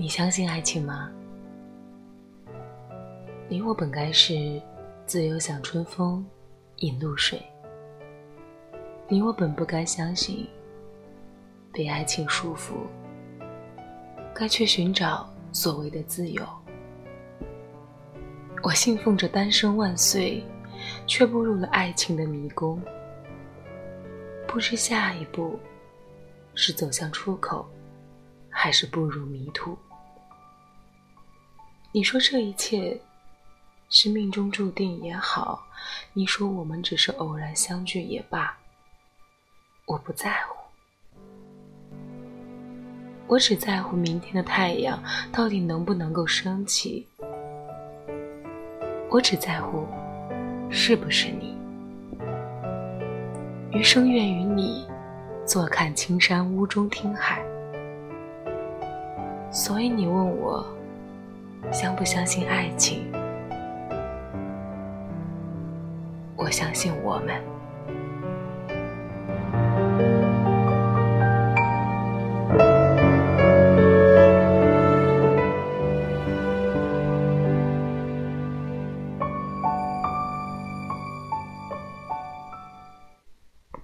你相信爱情吗？你我本该是自由享春风，饮露水。你我本不该相信被爱情束缚，该去寻找所谓的自由。我信奉着单身万岁，却步入了爱情的迷宫。不知下一步是走向出口，还是步入迷途。你说这一切是命中注定也好，你说我们只是偶然相聚也罢，我不在乎。我只在乎明天的太阳到底能不能够升起。我只在乎是不是你。余生愿与你坐看青山屋中听海。所以你问我。相不相信爱情？我相信我们。